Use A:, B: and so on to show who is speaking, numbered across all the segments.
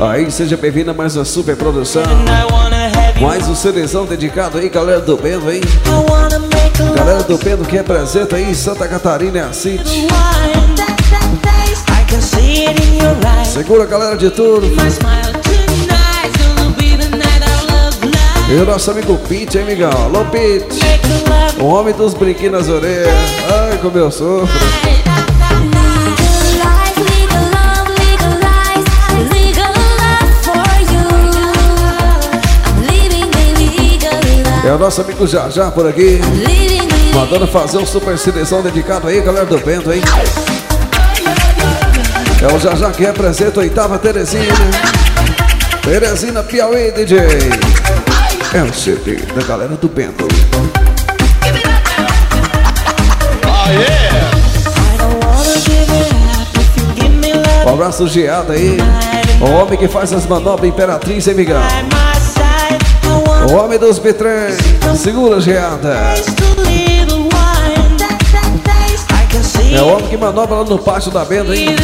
A: Aí, seja bem-vindo a mais uma super produção. Mais um CDzão dedicado aí, galera do Bendo, hein? Galera do Bendo que representa aí Santa Catarina e a City. Segura, galera de tudo. E o nosso amigo Pete, hein, amigão? Alô, Pete. O homem dos brinquinhos nas orelhas. Ai, como eu sofro. É o nosso amigo Jajá por aqui. Mandando fazer um super seleção dedicado aí, galera do Bento, hein? É o Jajá que representa a oitava Teresina. Teresina Piauí, DJ. É o CD da galera do Bento. Um abraço geado aí. O homem que faz as manobras Imperatriz, Miguel? O homem dos bitrens. Segura, geada. É o homem que manobra lá no pátio da Benda, hein?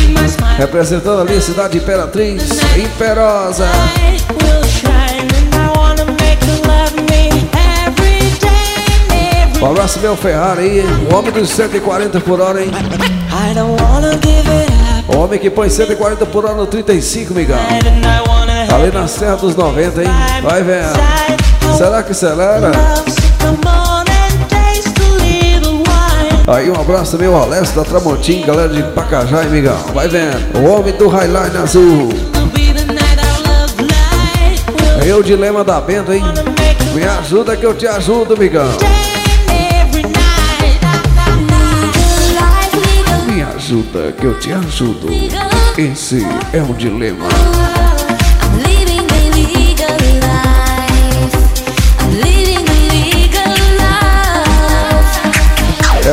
A: Representando ali a cidade Imperatriz. Imperosa. Um abraço, meu Ferrari aí. O homem dos 140 por hora, hein? O homem que põe 140 por hora no 35, Miguel. Ali na Serra dos 90, hein? Vai vendo. Será que acelera? Aí um abraço ao Alessio da Tramontim, galera de Pacajá, hein, Miguel? Vai vendo. O homem do Highline Azul. Aí o dilema da Bento, hein? Me ajuda que eu te ajudo, Migão. Me ajuda que eu te ajudo. Esse é o dilema.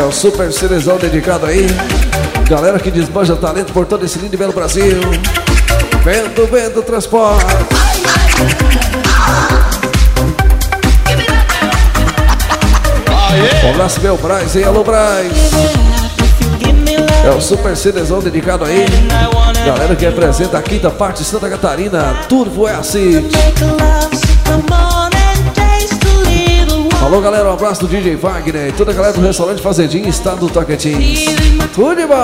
A: O super cerezão dedicado aí. Galera que desbanja talento por todo esse lindo e belo Brasil. Vendo, vendo, transporte. Um abraço, meu Braz, hein? Alô, Braz. É o Super Cerezão dedicado aí. Galera que representa a quinta parte de Santa Catarina. Turvo é assim. Alô, galera, um abraço do DJ Wagner e toda a galera do restaurante Fazendinha, estado do Tocantins. Tudo de bom.